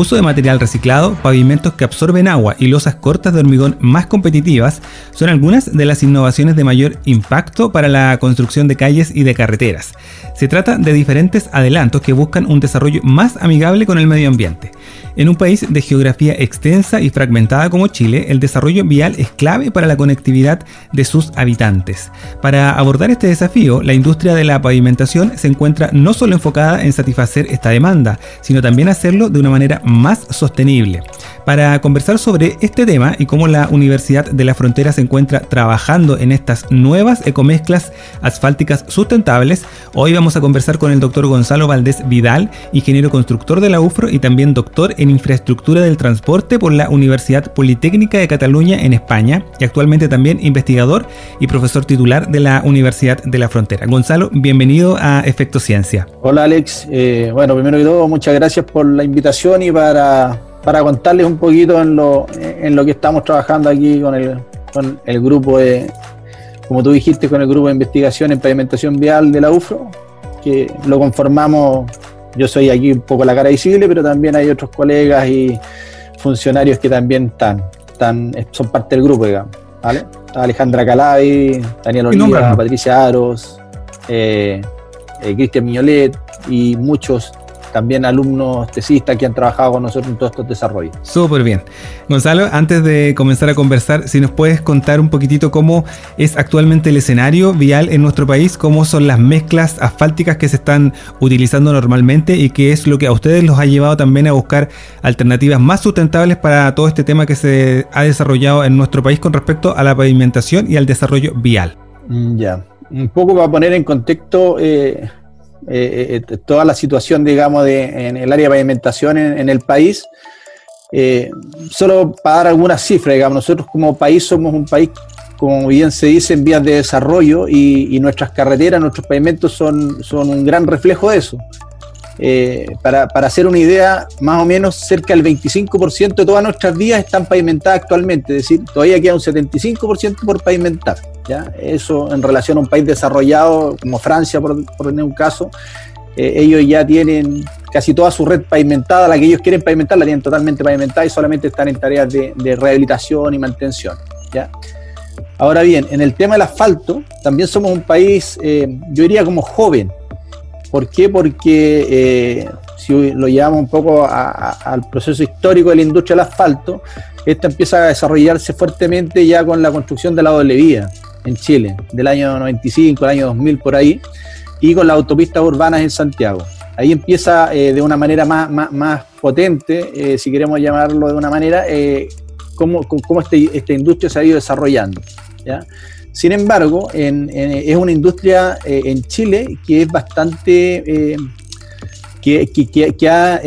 uso de material reciclado, pavimentos que absorben agua y losas cortas de hormigón más competitivas son algunas de las innovaciones de mayor impacto para la construcción de calles y de carreteras. Se trata de diferentes adelantos que buscan un desarrollo más amigable con el medio ambiente. En un país de geografía extensa y fragmentada como Chile, el desarrollo vial es clave para la conectividad de sus habitantes. Para abordar este desafío, la industria de la pavimentación se encuentra no solo enfocada en satisfacer esta demanda, sino también hacerlo de una manera más sostenible. Para conversar sobre este tema y cómo la Universidad de la Frontera se encuentra trabajando en estas nuevas ecomezclas asfálticas sustentables, hoy vamos a conversar con el doctor Gonzalo Valdés Vidal, ingeniero constructor de la UFRO y también doctor en infraestructura del transporte por la Universidad Politécnica de Cataluña en España y actualmente también investigador y profesor titular de la Universidad de la Frontera. Gonzalo, bienvenido a Efecto Ciencia. Hola Alex, eh, bueno, primero que todo, muchas gracias por la invitación y para para contarles un poquito en lo, en lo que estamos trabajando aquí con el, con el grupo de, como tú dijiste, con el grupo de investigación en pavimentación vial de la UFRO, que lo conformamos, yo soy aquí un poco la cara visible, pero también hay otros colegas y funcionarios que también están, están son parte del grupo, digamos. ¿vale? Alejandra Calavi, Daniel Oliva, Patricia Aros, eh, eh, Cristian Miñolet y muchos también alumnos tesistas que han trabajado con nosotros en todos estos desarrollos. Súper bien. Gonzalo, antes de comenzar a conversar, si nos puedes contar un poquitito cómo es actualmente el escenario vial en nuestro país, cómo son las mezclas asfálticas que se están utilizando normalmente y qué es lo que a ustedes los ha llevado también a buscar alternativas más sustentables para todo este tema que se ha desarrollado en nuestro país con respecto a la pavimentación y al desarrollo vial. Mm, ya, un poco para poner en contexto... Eh, eh, eh, toda la situación, digamos, de, en el área de pavimentación en, el país. Eh, solo para dar algunas cifras, digamos, nosotros como país somos un país, como bien se dice, en vías de desarrollo y, nuestras carreteras, nuestros pavimentos son, son un gran reflejo de eso. para, para, hacer una idea, más o menos cerca del 25% de todas nuestras vías están pavimentadas actualmente, es decir, todavía queda un 75% por pavimentar. Eso en relación a un país desarrollado como Francia, por, tener un caso, eh, ellos ya tienen casi toda su red pavimentada, la que ellos quieren pavimentar, la tienen totalmente pavimentada y solamente están en tareas de, rehabilitación y mantención. ¿ya? Ahora bien, en el tema del asfalto, también somos un país, eh, yo diría como joven. ¿Por qué? Porque eh, si lo llevamos un poco al proceso histórico de la industria del asfalto, esta empieza a desarrollarse fuertemente ya con la construcción de la doble vía en Chile, del año 95, el año 2000 por ahí, y con las autopistas urbanas en Santiago. Ahí empieza eh, de una manera más, más, potente, eh, si queremos llamarlo de una manera, eh, cómo, cómo este, esta industria se ha ido desarrollando. ¿ya? Sin embargo, es una industria en Chile que es bastante... que, que, que, ha,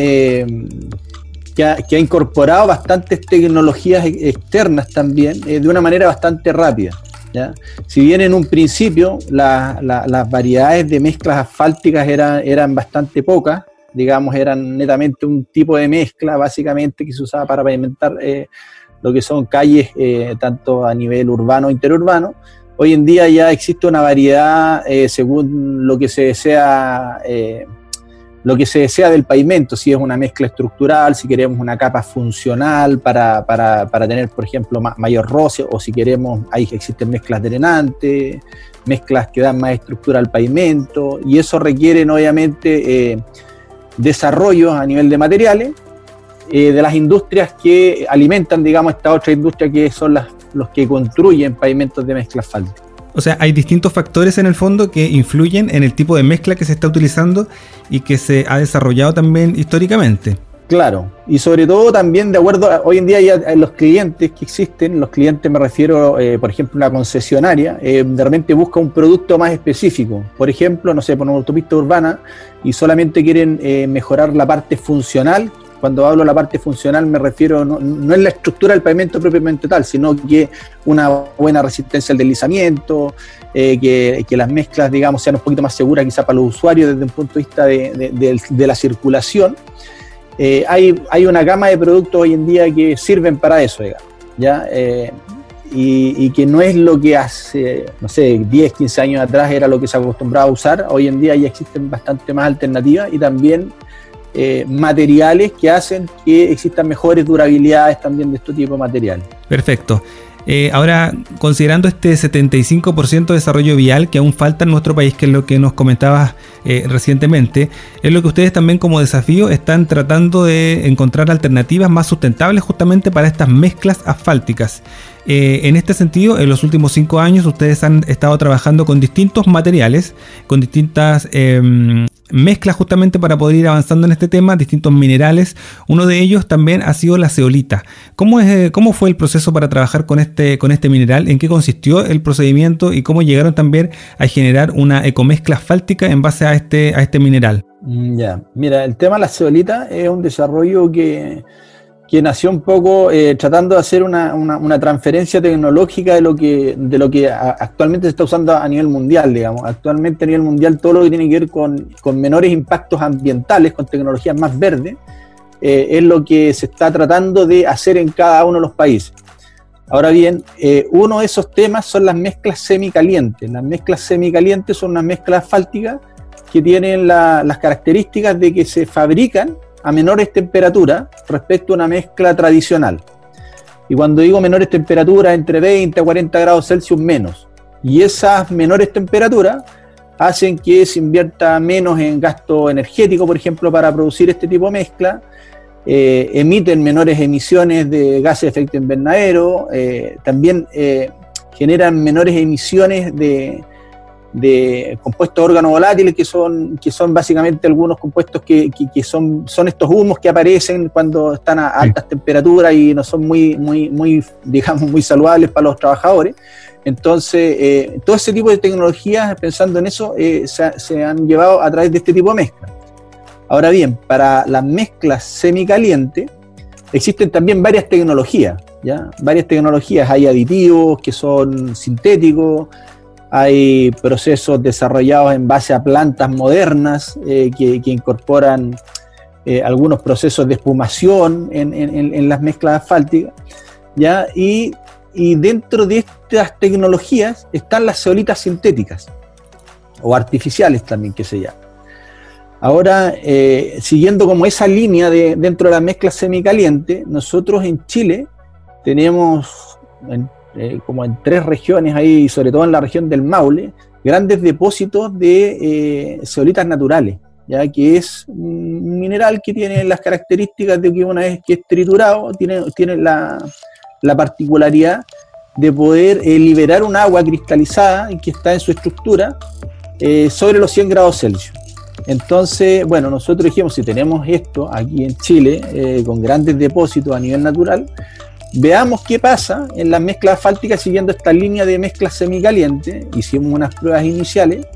que, ha, incorporado bastantes tecnologías externas también de una manera bastante rápida. Si bien en un principio las variedades de mezclas asfálticas eran, eran bastante pocas, digamos, eran netamente un tipo de mezcla básicamente que se usaba para pavimentar eh, lo que son calles eh, tanto a nivel urbano interurbano. Hoy en día ya existe una variedad eh, según lo que se desea lo que se desea del pavimento, si es una mezcla estructural, si queremos una capa funcional para, para, para tener, por ejemplo, mayor roce, o si queremos, ahí existen mezclas drenantes, mezclas que dan más estructura al pavimento, y eso requiere obviamente eh, desarrollos a nivel de materiales eh, de las industrias que alimentan, digamos, esta otra industria que son las, los que construyen pavimentos de mezcla asfáltica. O sea, hay distintos factores en el fondo que influyen en el tipo de mezcla que se está utilizando y que se ha desarrollado también históricamente. Claro, y sobre todo también de acuerdo, hoy en día ya los clientes que existen, los clientes me refiero, eh, por ejemplo, una concesionaria, eh, de repente busca un producto más específico. Por ejemplo, no sé, por una autopista urbana y solamente quieren eh, mejorar la parte funcional cuando hablo de la parte funcional me refiero no, no es la estructura del pavimento propiamente tal, sino que una buena resistencia al deslizamiento, eh, que, las mezclas, digamos, sean un poquito más seguras quizá para los usuarios desde un punto de vista de, la circulación. Eh, hay, hay una gama de productos hoy en día que sirven para eso, digamos, ¿ya? Eh, y, que no es lo que hace, no sé, 10, 15 años atrás era lo que se acostumbraba a usar. Hoy en día ya existen bastante más alternativas y también materiales que hacen que existan mejores durabilidades también de este tipo de materiales. Perfecto. Eh, ahora, considerando este 75% de desarrollo vial que aún falta en nuestro país, que es lo que nos comentabas eh, recientemente, es lo que ustedes también como desafío están tratando de encontrar alternativas más sustentables justamente para estas mezclas asfálticas. Eh, en este sentido, en los últimos cinco años ustedes han estado trabajando con distintos materiales, con distintas em, mezclas justamente para poder ir avanzando en este tema, distintos minerales. Uno de ellos también ha sido la zeolita. ¿Cómo, es, eh, cómo fue el proceso para trabajar con este, con este mineral? ¿En qué consistió el procedimiento y cómo llegaron también a generar una ecomezcla asfáltica en base a este, a este mineral? Mm, ya, mira, el tema de la zeolita es un desarrollo que que nació un poco eh, tratando de hacer una, una, transferencia tecnológica de lo que, de lo que actualmente se está usando a nivel mundial, digamos. Actualmente a nivel mundial todo lo que tiene que ver con, con menores impactos ambientales, con tecnologías más verdes, eh, es lo que se está tratando de hacer en cada uno de los países. Ahora bien, eh, uno de esos temas son las mezclas semicalientes. Las mezclas semicalientes son unas mezclas asfálticas que tienen las características de que se fabrican a menores temperaturas respecto a una mezcla tradicional. Y cuando digo menores temperaturas, entre 20 a 40 grados Celsius menos. Y esas menores temperaturas hacen que se invierta menos en gasto energético, por ejemplo, para producir este tipo de mezcla. Eh, emiten menores emisiones de gases de efecto invernadero, eh, también eh, generan menores emisiones de, de compuestos organovolátiles, que son, que son básicamente algunos compuestos que, que, son, son estos humos que aparecen cuando están a altas temperaturas y no son muy, muy, muy, digamos, muy saludables para los trabajadores. Entonces, eh, todo ese tipo de tecnologías, pensando en eso, eh, se, se, han llevado a través de este tipo de mezcla. Ahora bien, para las mezclas semicalientes, existen también varias tecnologías, ¿ya? Varias tecnologías, hay aditivos que son sintéticos, hay procesos desarrollados en base a plantas modernas eh, que, incorporan eh, algunos procesos de espumación en, las mezclas asfálticas. ¿ya? Y, dentro de estas tecnologías están las zeolitas sintéticas o artificiales también que se llaman. Ahora, eh, siguiendo como esa línea de, dentro de la mezcla semicaliente, nosotros en Chile tenemos eh, como en tres regiones ahí, sobre todo en la región del Maule, grandes depósitos de eh, naturales, ya que es un mineral que tiene las características de que una vez que es triturado, tiene, tiene la, la particularidad de poder eh, liberar un agua cristalizada que está en su estructura sobre los 100 grados Celsius. Entonces, bueno, nosotros dijimos, si tenemos esto aquí en Chile, con grandes depósitos a nivel natural, Veamos qué pasa en las mezclas asfálticas siguiendo esta línea de mezcla semicaliente. Hicimos unas pruebas iniciales,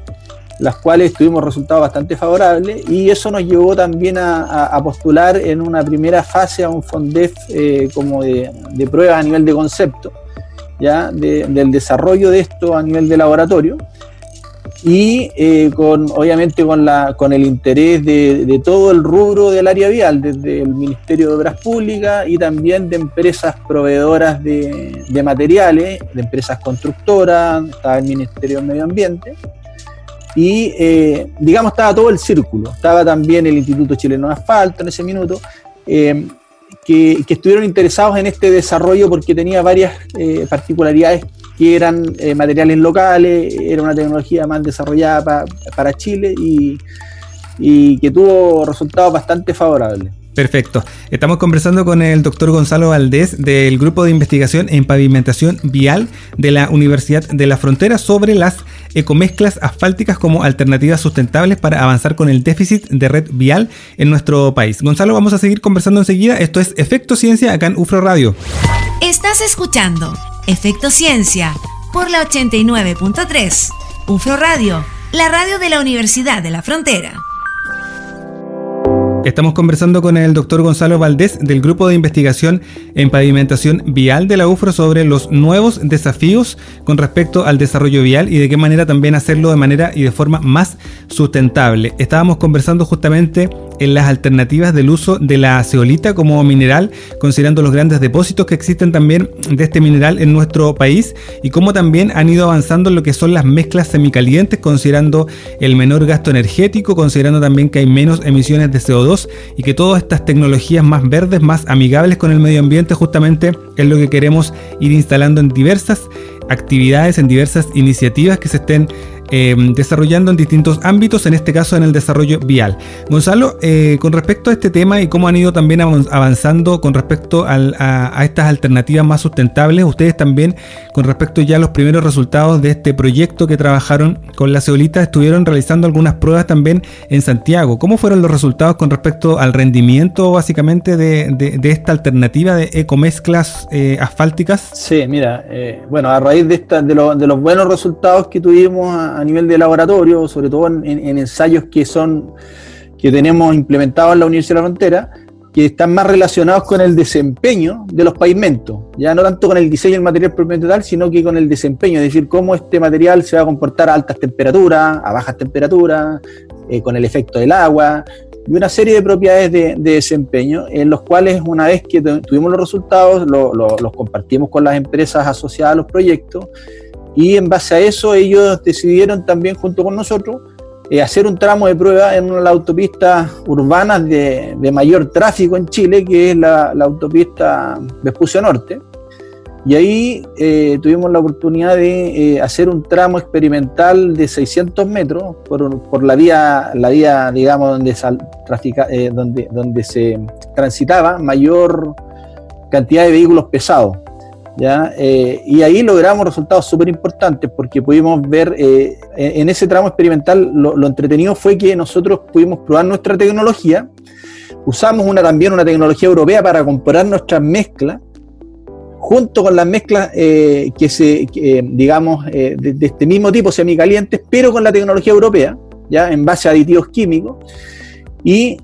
las cuales tuvimos resultados bastante favorables y eso nos llevó también a, postular en una primera fase a un FONDEF eh, como de, de pruebas a nivel de concepto, ya del desarrollo de esto a nivel de laboratorio y eh, con obviamente con, la, con el interés de, todo el rubro del área vial, desde el Ministerio de Obras Públicas y también de empresas proveedoras de, materiales, de empresas constructoras, estaba el Ministerio del Medio Ambiente. Y eh, digamos, estaba todo el círculo. Estaba también el Instituto Chileno de Asfalto en ese minuto, eh, que, estuvieron interesados en este desarrollo porque tenía varias particularidades que eran eh, materiales locales, era una tecnología más desarrollada para Chile y, y que tuvo resultados bastante favorables. Perfecto. Estamos conversando con el doctor Gonzalo Valdés del Grupo de Investigación en Pavimentación Vial de la Universidad de la Frontera sobre las ecomezclas asfálticas como alternativas sustentables para avanzar con el déficit de red vial en nuestro país. Gonzalo, vamos a seguir conversando enseguida. Esto es Efecto Ciencia acá en UFRO Radio. Estás escuchando Efecto Ciencia por la 89.3. UFRO Radio, la radio de la Universidad de la Frontera. Estamos conversando con el doctor Gonzalo Valdés del Grupo de Investigación en Pavimentación Vial de la UFRO sobre los nuevos desafíos con respecto al desarrollo vial y de qué manera también hacerlo de manera y de forma más sustentable. Estábamos conversando justamente en las alternativas del uso de la ceolita como mineral, considerando los grandes depósitos que existen también de este mineral en nuestro país y cómo también han ido avanzando en lo que son las mezclas semicalientes, considerando el menor gasto energético, considerando también que hay menos emisiones de CO2 y que todas estas tecnologías más verdes, más amigables con el medio ambiente, justamente es lo que queremos ir instalando en diversas actividades, en diversas iniciativas que se estén Em, desarrollando en distintos ámbitos, en este caso en el desarrollo vial. Gonzalo, eh, con respecto a este tema y cómo han ido también avanzando con respecto a, estas alternativas más sustentables, ustedes también con respecto ya a los primeros resultados de este proyecto que trabajaron con la ceolita, estuvieron realizando algunas pruebas también en Santiago. ¿Cómo fueron los resultados con respecto al rendimiento básicamente de, esta alternativa de ecomezclas eh, asfálticas? Sí, mira, eh, bueno, a raíz de, esta, de, los buenos resultados que tuvimos nivel de laboratorio, sobre todo en, ensayos que son que tenemos implementados en la Universidad de la Frontera, que están más relacionados con el desempeño de los pavimentos, ya no tanto con el diseño del material propiamente tal, sino que con el desempeño, es decir, cómo este material se va a comportar a altas temperaturas, a bajas temperaturas, eh, con el efecto del agua, y una serie de propiedades de, desempeño, en los cuales una vez que tuvimos los resultados, los compartimos con las empresas asociadas a los proyectos, y en base a eso ellos decidieron también junto con nosotros eh, hacer un tramo de prueba en una de las autopistas urbanas de, mayor tráfico en Chile, que es la, autopista Vespucio Norte. Y ahí eh, tuvimos la oportunidad de eh, hacer un tramo experimental de 600 metros por, la vía, la vía digamos, donde, se transitaba mayor cantidad de vehículos pesados. Eh, y ahí logramos resultados súper importantes porque pudimos ver, eh, en ese tramo experimental, lo, entretenido fue que nosotros pudimos probar nuestra tecnología, usamos una, también una tecnología europea para comparar nuestras mezclas, junto con las mezclas eh, que se, digamos, de, de, este mismo tipo, semicalientes, pero con la tecnología europea, ya en base a aditivos químicos, y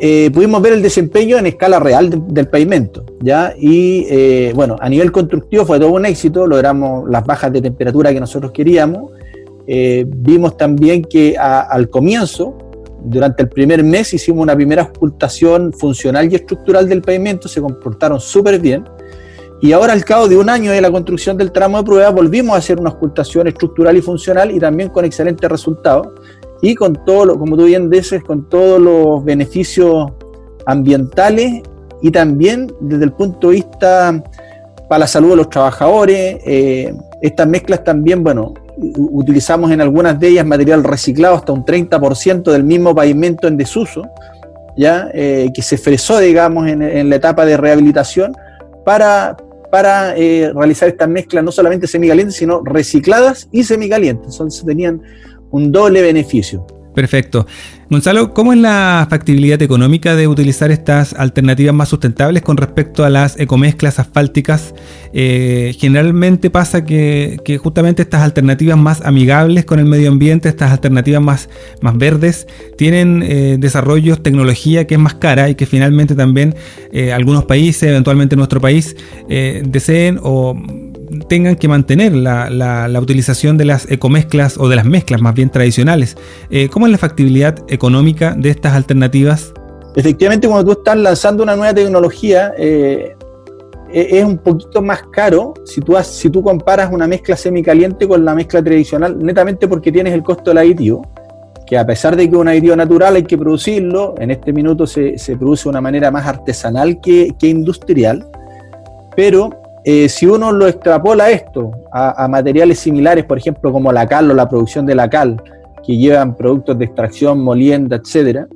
eh, pudimos ver el desempeño en escala real del pavimento, ¿ya? Y eh, bueno, a nivel constructivo fue todo un éxito, logramos las bajas de temperatura que nosotros queríamos. Eh, vimos también que al comienzo, durante el primer mes, hicimos una primera ocultación funcional y estructural del pavimento, se comportaron súper bien. Y ahora, al cabo de un año de la construcción del tramo de prueba, volvimos a hacer una ocultación estructural y funcional y también con excelentes resultados y con todo, lo, como tú bien dices, con todos los beneficios ambientales y también desde el punto de vista para la salud de los trabajadores. Eh, estas mezclas también, bueno, utilizamos en algunas de ellas material reciclado hasta un 30% del mismo pavimento en desuso, ¿ya? Eh, que se fresó, digamos, en, la etapa de rehabilitación para, para eh, realizar estas mezclas no solamente semicalientes, sino recicladas y semicalientes. Entonces tenían un doble beneficio. Perfecto. Gonzalo, ¿cómo es la factibilidad económica de utilizar estas alternativas más sustentables con respecto a las ecomezclas asfálticas? Eh, generalmente pasa que, justamente estas alternativas más amigables con el medio ambiente, estas alternativas más, más verdes, tienen eh, desarrollos, tecnología que es más cara y que finalmente también eh, algunos países, eventualmente nuestro país, deseen o tengan que mantener la, utilización de las ecomezclas o de las mezclas más bien tradicionales. Eh, ¿Cómo es la factibilidad económica de estas alternativas? Efectivamente, cuando tú estás lanzando una nueva tecnología, eh, e-, es un poquito más caro si tú, si tú comparas una mezcla semicaliente con la mezcla tradicional, netamente porque tienes el costo del aditivo, que a pesar de que es un aditivo natural hay que producirlo, en este minuto se, produce de una manera más artesanal que, que industrial, pero eh, si uno lo extrapola esto a, materiales similares, por ejemplo, como la cal o la producción de la cal, que llevan productos de extracción, molienda, etcétera,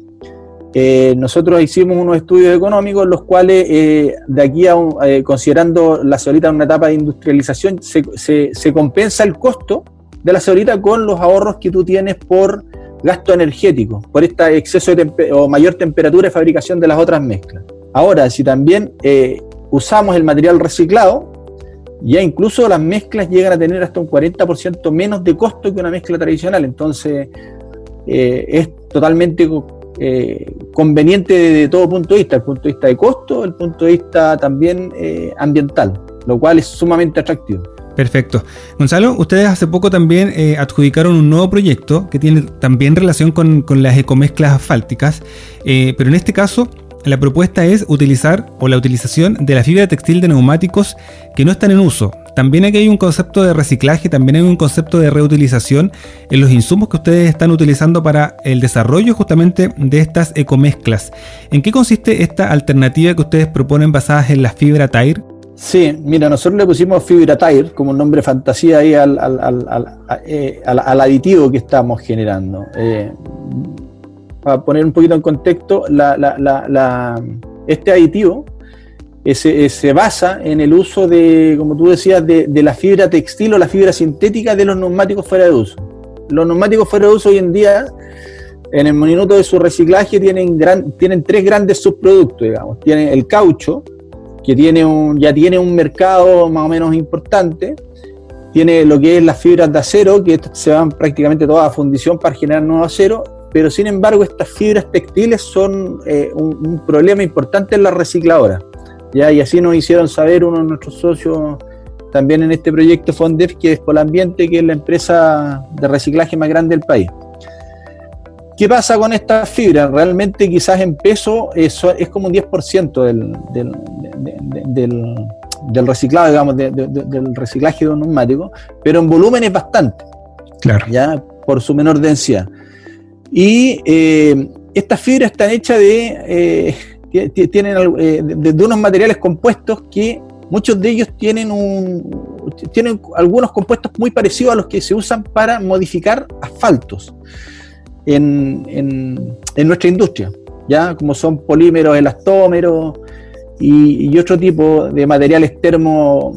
eh, nosotros hicimos unos estudios económicos, los cuales, eh, de aquí a considerando la ceolita en una etapa de industrialización, se, compensa el costo de la ceolita con los ahorros que tú tienes por gasto energético, por este exceso de o mayor temperatura de fabricación de las otras mezclas. Ahora, si también usamos el material reciclado, ya incluso las mezclas llegan a tener hasta un 40% menos de costo que una mezcla tradicional. Entonces, eh, es totalmente eh, conveniente de, todo punto de vista, el punto de vista de costo, el punto de vista también eh, ambiental, lo cual es sumamente atractivo. Perfecto. Gonzalo, ustedes hace poco también adjudicaron un nuevo proyecto que tiene también relación con, las ecomezclas asfálticas, pero en este caso la propuesta es utilizar o la utilización de la fibra textil de neumáticos que no están en uso. También aquí hay un concepto de reciclaje, también hay un concepto de reutilización en los insumos que ustedes están utilizando para el desarrollo justamente de estas ecomezclas. ¿En qué consiste esta alternativa que ustedes proponen basadas en la fibra Tire? Sí, mira, nosotros le pusimos fibra Tire como un nombre fantasía ahí al, eh, aditivo que estamos generando. Eh, para poner un poquito en contexto, este aditivo se, basa en el uso de, como tú decías, de, la fibra textil o la fibra sintética de los neumáticos fuera de uso. Los neumáticos fuera de uso hoy en día, en el minuto de su reciclaje, tienen, tienen tres grandes subproductos, digamos. Tienen el caucho, que tiene un, ya tiene un mercado más o menos importante. Tiene lo que es las fibras de acero, que se van prácticamente todas a fundición para generar nuevo acero pero sin embargo estas fibras textiles son eh, un, problema importante en la recicladora. ¿ya? Y así nos hicieron saber uno de nuestros socios también en este proyecto Fondef, que es Polambiente, que es la empresa de reciclaje más grande del país. ¿Qué pasa con estas fibras? Realmente quizás en peso es, es como un 10% del, del, del, reciclado, digamos, del reciclaje de un neumático, pero en volumen es bastante. Claro. ¿ya? Por su menor densidad. Y eh, estas fibras están hechas de, eh, tienen, eh, de, unos materiales compuestos que muchos de ellos tienen, un, tienen algunos compuestos muy parecidos a los que se usan para modificar asfaltos en, en, nuestra industria, ¿ya? como son polímeros elastómeros y otro tipo de materiales termo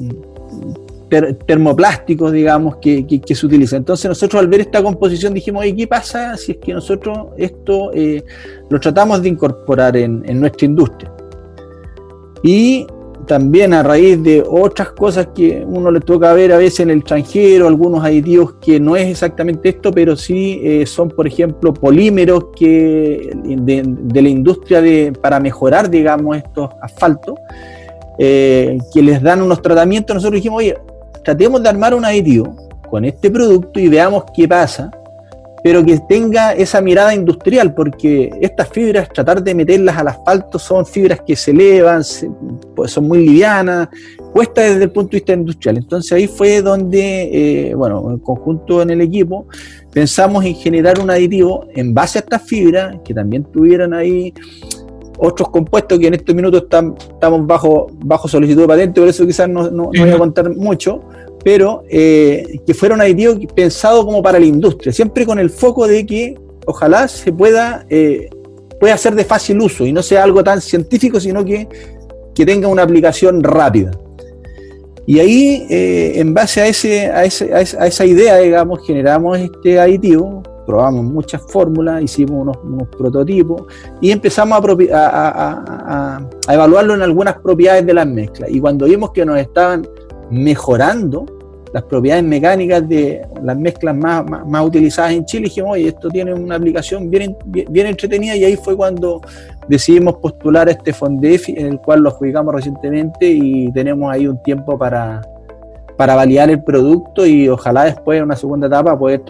termoplásticos, digamos, que, se utilizan. Entonces nosotros al ver esta composición dijimos, oye, ¿qué pasa si es que nosotros esto eh, lo tratamos de incorporar en, nuestra industria? Y también a raíz de otras cosas que uno le toca ver a veces en el extranjero, algunos aditivos que no es exactamente esto, pero sí eh, son, por ejemplo, polímeros que de, la industria de, para mejorar, digamos, estos asfaltos, eh, que les dan unos tratamientos. Nosotros dijimos, oye, tratemos de armar un aditivo con este producto y veamos qué pasa, pero que tenga esa mirada industrial, porque estas fibras, tratar de meterlas al asfalto, son fibras que se elevan, pues son muy livianas, cuesta desde el punto de vista industrial. Entonces ahí fue donde, eh, bueno, en conjunto en el equipo, pensamos en generar un aditivo en base a estas fibras, que también tuvieran ahí otros compuestos que en estos minutos están, estamos bajo, bajo solicitud de patente, por eso quizás no, no, voy a contar mucho, pero eh, que fuera un aditivo pensado como para la industria, siempre con el foco de que ojalá se pueda, eh, pueda ser de fácil uso y no sea algo tan científico, sino que, que tenga una aplicación rápida. Y ahí, eh, en base a, ese, a, ese, a, esa, idea, digamos, generamos este aditivo probamos muchas fórmulas, hicimos unos, prototipos y empezamos a, evaluarlo en algunas propiedades de las mezclas. Y cuando vimos que nos estaban mejorando las propiedades mecánicas de las mezclas más, más, utilizadas en Chile, dijimos, oye, esto tiene una aplicación bien, bien, entretenida y ahí fue cuando decidimos postular este Fondefi, en el cual lo adjudicamos recientemente y tenemos ahí un tiempo para, para validar el producto y ojalá después en una segunda etapa poder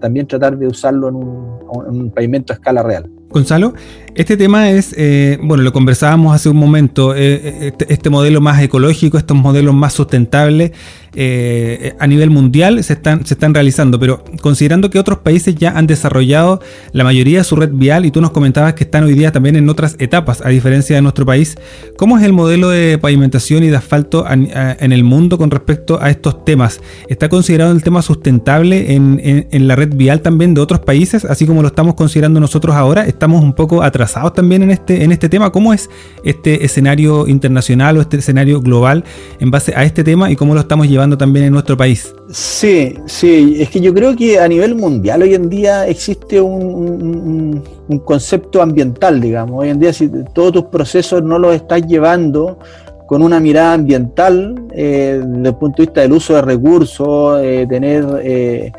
también tratar de usarlo en un, en un pavimento a escala real. Gonzalo, este tema es, eh, bueno, lo conversábamos hace un momento, eh, eh, este, este, modelo más ecológico, estos modelos más sustentables a nivel mundial se están, se están realizando, pero considerando que otros países ya han desarrollado la mayoría de su red vial y tú nos comentabas que están hoy día también en otras etapas, a diferencia de nuestro país, ¿cómo es el modelo de pavimentación y de asfalto en el mundo con respecto a estos temas? ¿Está considerado el tema sustentable en, en la red vial también de otros países, así como lo estamos considerando nosotros ahora? Estamos un poco atrasados también en este, en este tema. ¿Cómo es este escenario internacional o este escenario global en base a este tema y cómo lo estamos llevando también en nuestro país? Sí, sí, es que yo creo que a nivel mundial hoy en día existe un, concepto ambiental, digamos. Hoy en día si todos tus procesos no los estás llevando con una mirada ambiental, eh, desde el punto de vista del uso de recursos, eh, tener... Eh,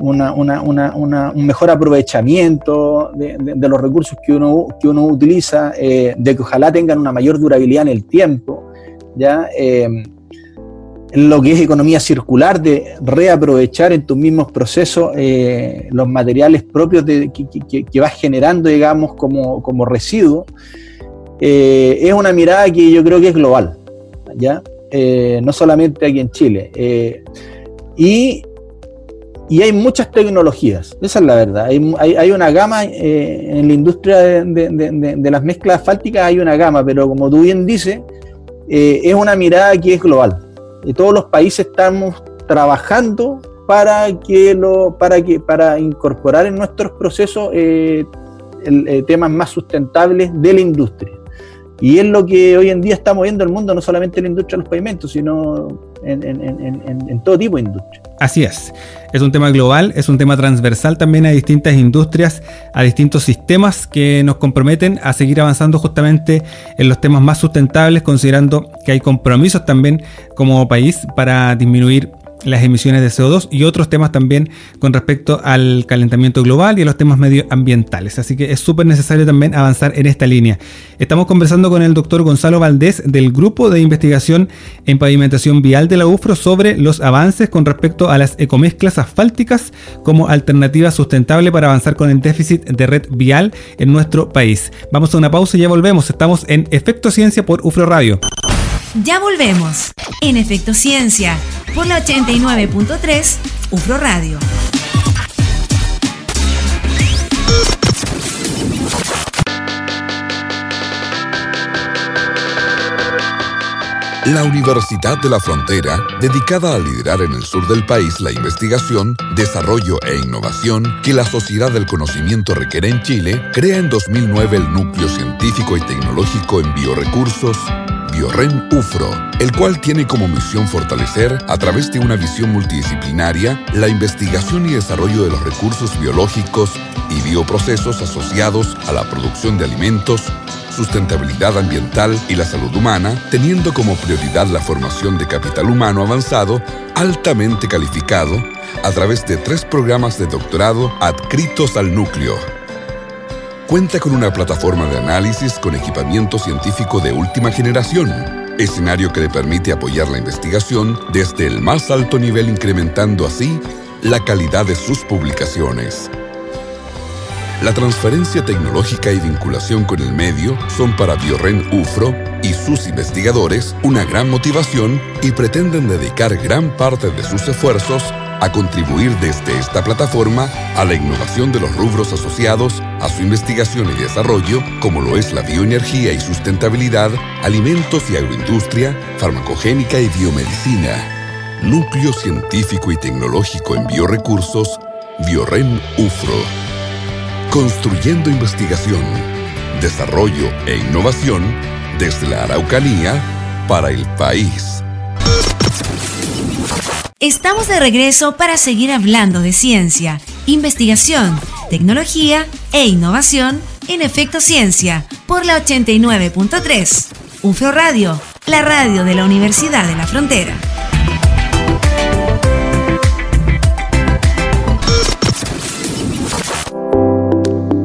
un mejor aprovechamiento de, los recursos que uno, que uno utiliza, eh, de que ojalá tengan una mayor durabilidad en el tiempo, ¿ya? Eh, lo que es economía circular, de reaprovechar en tus mismos procesos eh, los materiales propios que, vas generando, digamos, como, como residuo, es una mirada que yo creo que es global, ¿ya? no solamente aquí en Chile. y y hay muchas tecnologías, esa es la verdad. Hay, una gama eh, en la industria de, las mezclas asfálticas, hay una gama, pero como tú bien dices, eh, es una mirada que es global. Y todos los países estamos trabajando para que lo, para que para incorporar en nuestros procesos eh, temas más sustentables de la industria. Y es lo que hoy en día está moviendo el mundo, no solamente en la industria de los pavimentos, sino en, todo tipo de industria. Así es. Es un tema global, es un tema transversal también a distintas industrias, a distintos sistemas que nos comprometen a seguir avanzando justamente en los temas más sustentables, considerando que hay compromisos también como país para disminuir las emisiones de CO2 y otros temas también con respecto al calentamiento global y a los temas medioambientales. Así que es súper necesario también avanzar en esta línea. Estamos conversando con el doctor Gonzalo Valdés del Grupo de Investigación en Pavimentación Vial de la UFRO sobre los avances con respecto a las ecomezclas asfálticas como alternativa sustentable para avanzar con el déficit de red vial en nuestro país. Vamos a una pausa y ya volvemos. Estamos en Efecto Ciencia por UFRO Radio. Ya volvemos. En Efecto Ciencia, por la 89.3, UFRO Radio. La Universidad de la Frontera, dedicada a liderar en el sur del país la investigación, desarrollo e innovación que la sociedad del conocimiento requiere en Chile, crea en 2009 el Núcleo Científico y Tecnológico en Biorecursos, BioRen UFRO, el cual tiene como misión fortalecer, a través de una visión multidisciplinaria, la investigación y desarrollo de los recursos biológicos y bioprocesos asociados a la producción de alimentos, sustentabilidad ambiental y la salud humana, teniendo como prioridad la formación de capital humano avanzado altamente calificado a través de tres programas de doctorado adscritos al núcleo cuenta con una plataforma de análisis con equipamiento científico de última generación, escenario que le permite apoyar la investigación desde el más alto nivel incrementando así la calidad de sus publicaciones. La transferencia tecnológica y vinculación con el medio son para Bioren UFRO y sus investigadores una gran motivación y pretenden dedicar gran parte de sus esfuerzos a contribuir desde esta plataforma a la innovación de los rubros asociados a su investigación y desarrollo, como lo es la bioenergía y sustentabilidad, alimentos y agroindustria, farmacogénica y biomedicina. Núcleo Científico y Tecnológico en Biorecursos, Bioren UFRO. Construyendo investigación, desarrollo e innovación desde la Araucanía para el país. Estamos de regreso para seguir hablando de ciencia, investigación, tecnología e innovación en Efecto Ciencia por la 89.3. UFRO Radio, la radio de la Universidad de la Frontera.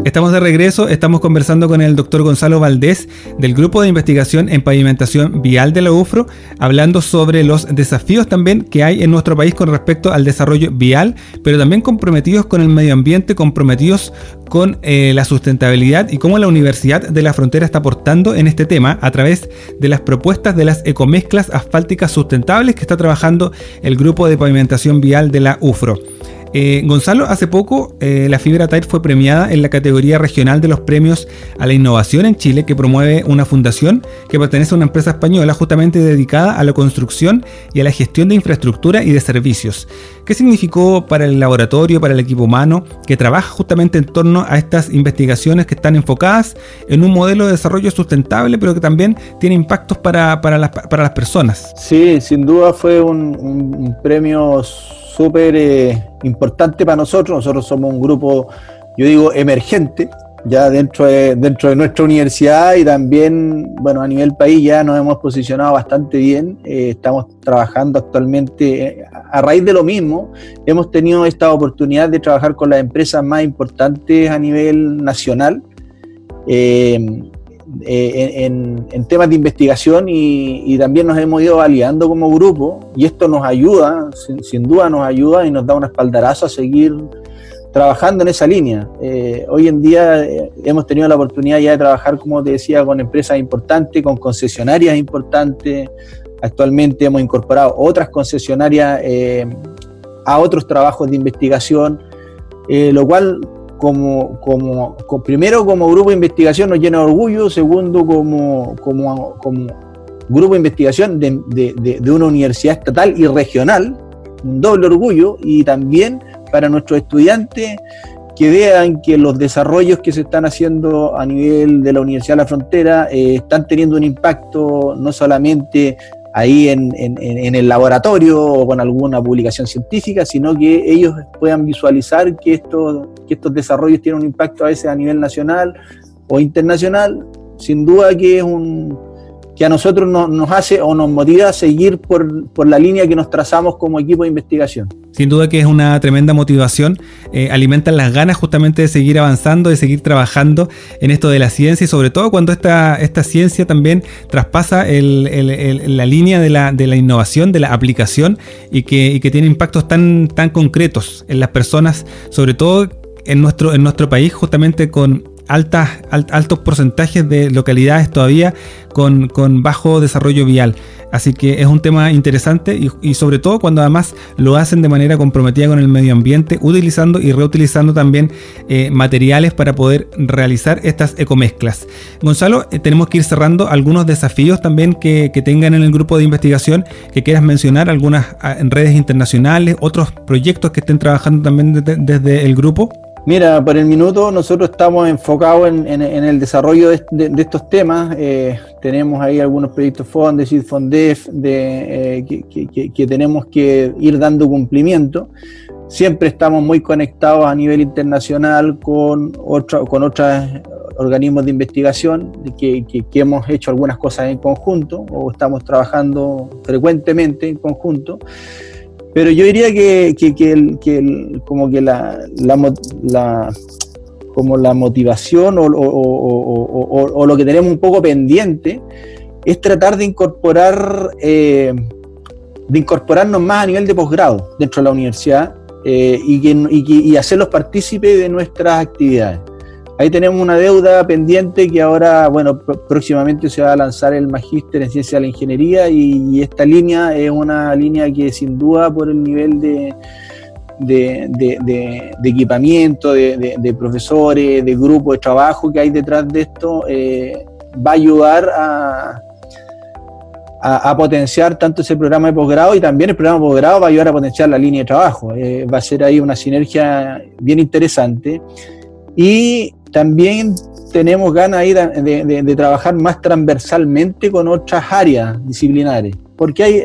Estamos de regreso, estamos conversando con el doctor Gonzalo Valdés del Grupo de Investigación en Pavimentación Vial de la UFRO, hablando sobre los desafíos también que hay en nuestro país con respecto al desarrollo vial, pero también comprometidos con el medio ambiente, comprometidos con eh, la sustentabilidad y cómo la Universidad de la Frontera está aportando en este tema a través de las propuestas de las ecomezclas asfálticas sustentables que está trabajando el Grupo de Pavimentación Vial de la UFRO. Eh, Gonzalo, hace poco eh, la fibra Tire fue premiada en la categoría regional de los premios a la innovación en Chile que promueve una fundación que pertenece a una empresa española justamente dedicada a la construcción y a la gestión de infraestructura y de servicios. ¿Qué significó para el laboratorio, para el equipo humano que trabaja justamente en torno a estas investigaciones que están enfocadas en un modelo de desarrollo sustentable pero que también tiene impactos para, las, personas? Sí, sin duda fue un, un premio súper eh, importante para nosotros. Nosotros somos un grupo, yo digo, emergente, ya dentro de, dentro de nuestra universidad y también, bueno, a nivel país ya nos hemos posicionado bastante bien. Eh, estamos trabajando actualmente eh, a raíz de lo mismo. Hemos tenido esta oportunidad de trabajar con las empresas más importantes a nivel nacional. En, temas de investigación y, también nos hemos ido aliando como grupo y esto nos ayuda, sin, duda nos ayuda y nos da un espaldarazo a seguir trabajando en esa línea. Eh, hoy en día eh, hemos tenido la oportunidad ya de trabajar, como te decía, con empresas importantes, con concesionarias importantes. Actualmente hemos incorporado otras concesionarias eh, a otros trabajos de investigación, lo cual como, como, primero como grupo de investigación nos llena de orgullo, segundo como, como, grupo de investigación de, de, una universidad estatal y regional, un doble orgullo y también para nuestros estudiantes que vean que los desarrollos que se están haciendo a nivel de la Universidad de la Frontera eh, están teniendo un impacto no solamente ahí en, el laboratorio o con alguna publicación científica, sino que ellos puedan visualizar que, esto, que estos desarrollos tienen un impacto a veces a nivel nacional o internacional. Sin duda que es un, que a nosotros nos hace o nos motiva a seguir por, por, la línea que nos trazamos como equipo de investigación. Sin duda que es una tremenda motivación, eh, alimentan las ganas justamente de seguir avanzando, de seguir trabajando en esto de la ciencia y sobre todo cuando esta, esta ciencia también traspasa la línea de la, de la, innovación, de la aplicación y que, y que tiene impactos tan, tan concretos en las personas, sobre todo en nuestro, en nuestro país, justamente con altas, altos porcentajes de localidades todavía con, bajo desarrollo vial. Así que es un tema interesante y, sobre todo cuando además lo hacen de manera comprometida con el medio ambiente, utilizando y reutilizando también eh, materiales para poder realizar estas ecomezclas. Gonzalo, eh, tenemos que ir cerrando algunos desafíos también que, tengan en el grupo de investigación que quieras mencionar, algunas ah, redes internacionales, otros proyectos que estén trabajando también desde el grupo. Mira, por el minuto nosotros estamos enfocados en, el desarrollo de, estos temas. Eh, tenemos ahí algunos proyectos FONDES, FONDEF, de, eh, que, tenemos que ir dando cumplimiento. Siempre estamos muy conectados a nivel internacional con, con otros organismos de investigación, que, que hemos hecho algunas cosas en conjunto o estamos trabajando frecuentemente en conjunto. Pero yo diría que, que, como que la, la, como la motivación o, o, lo que tenemos un poco pendiente es tratar de incorporar eh, de incorporarnos más a nivel de posgrado dentro de la universidad eh, y, y, y hacerlos partícipes de nuestras actividades. Ahí tenemos una deuda pendiente que ahora, bueno, próximamente se va a lanzar el magíster en ciencia de la ingeniería y, esta línea es una línea que sin duda por el nivel de, de, equipamiento, de, profesores, de grupo de trabajo que hay detrás de esto, eh, va a ayudar a, a, potenciar tanto ese programa de posgrado y también el programa de posgrado va a ayudar a potenciar la línea de trabajo. Eh, va a ser ahí una sinergia bien interesante. Y también tenemos ganas de, trabajar más transversalmente con otras áreas disciplinares, porque hay,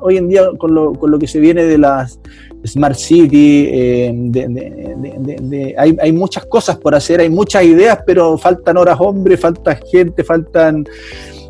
hoy en día con lo, con lo, que se viene de las Smart City, eh, hay, hay, muchas cosas por hacer, hay muchas ideas, pero faltan horas hombres, falta gente, faltan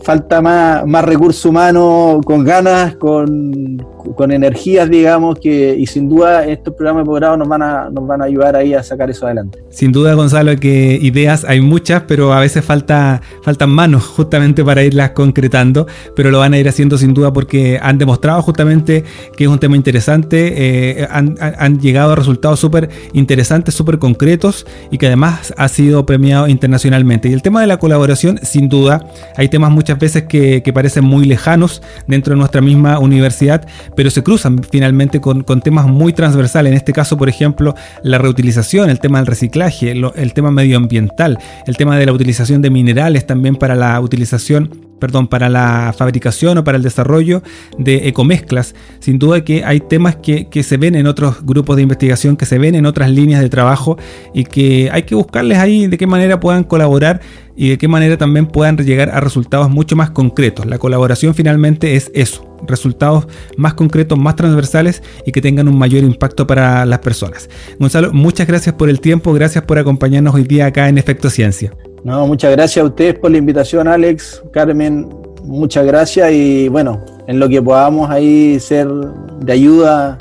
falta más, más recurso humano con ganas, con, con, energías, digamos, que, y sin duda estos programas de posgrado nos van a, nos van a ayudar ahí a sacar eso adelante. Sin duda, Gonzalo, que ideas hay muchas, pero a veces falta, faltan manos justamente para irlas concretando, pero lo van a ir haciendo sin duda porque han demostrado justamente que es un tema interesante, eh, han, han, llegado a resultados súper interesantes, súper concretos y que además ha sido premiado internacionalmente. Y el tema de la colaboración, sin duda, hay temas muchas veces que, parecen muy lejanos dentro de nuestra misma universidad, pero se cruzan finalmente con, temas muy transversales. En este caso, por ejemplo, la reutilización, el tema del reciclaje, el tema medioambiental, el tema de la utilización de minerales también para la utilización perdón, para la fabricación o para el desarrollo de ecomezclas. Sin duda que hay temas que, que, se ven en otros grupos de investigación, que se ven en otras líneas de trabajo y que hay que buscarles ahí de qué manera puedan colaborar y de qué manera también puedan llegar a resultados mucho más concretos. La colaboración finalmente es eso, resultados más concretos, más transversales y que tengan un mayor impacto para las personas. Gonzalo, muchas gracias por el tiempo, gracias por acompañarnos hoy día acá en Efecto Ciencia. No, muchas gracias a ustedes por la invitación, Alex, Carmen, muchas gracias y bueno, en lo que podamos ahí ser de ayuda,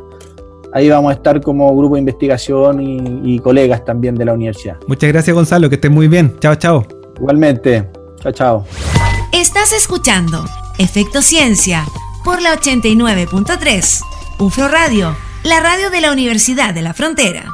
ahí vamos a estar como grupo de investigación y, y colegas también de la universidad. Muchas gracias, Gonzalo, que estés muy bien. Chao, chao. Igualmente, chao, chao. Estás escuchando Efecto Ciencia por la 89.3, UFRO Radio, la radio de la Universidad de la Frontera.